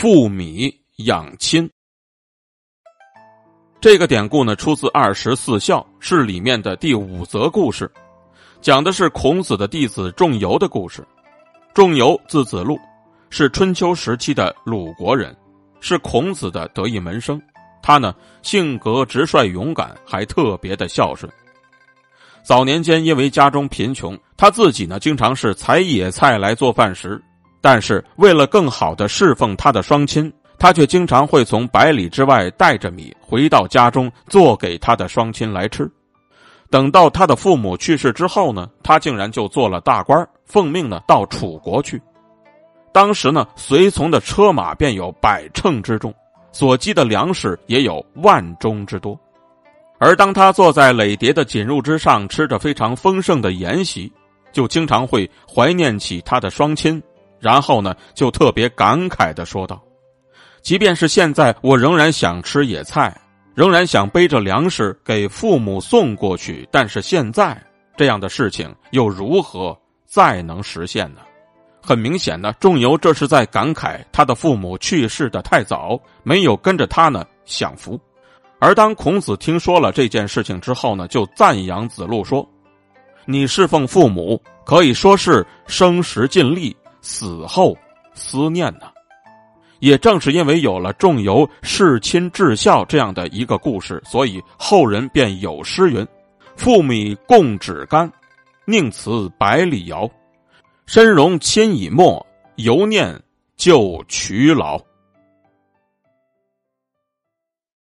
父米养亲。这个典故呢，出自《二十四孝》，是里面的第五则故事，讲的是孔子的弟子仲由的故事。仲由字子路，是春秋时期的鲁国人，是孔子的得意门生。他呢，性格直率勇敢，还特别的孝顺。早年间因为家中贫穷，他自己呢，经常是采野菜来做饭食。但是为了更好的侍奉他的双亲。他却经常会从百里之外带着米回到家中做给他的双亲来吃。等到他的父母去世之后呢，他竟然就做了大官，奉命呢到楚国去。当时呢，随从的车马便有百乘之众，所积的粮食也有万钟之多。而当他坐在累叠的锦褥之上，吃着非常丰盛的筵席，就经常会怀念起他的双亲，然后呢，就特别感慨的说道。即便是现在，我仍然想吃野菜，仍然想背着粮食给父母送过去。但是现在这样的事情又如何再能实现呢？很明显呢，仲由这是在感慨他的父母去世的太早，没有跟着他呢享福。而当孔子听说了这件事情之后呢，就赞扬子路说：“你侍奉父母，可以说是生时尽力，死后思念呢。”也正是因为有了仲由弑亲至孝这样的一个故事，所以后人便有诗云：“父米共指干，宁辞百里遥。身荣亲已没，犹念旧渠劳。”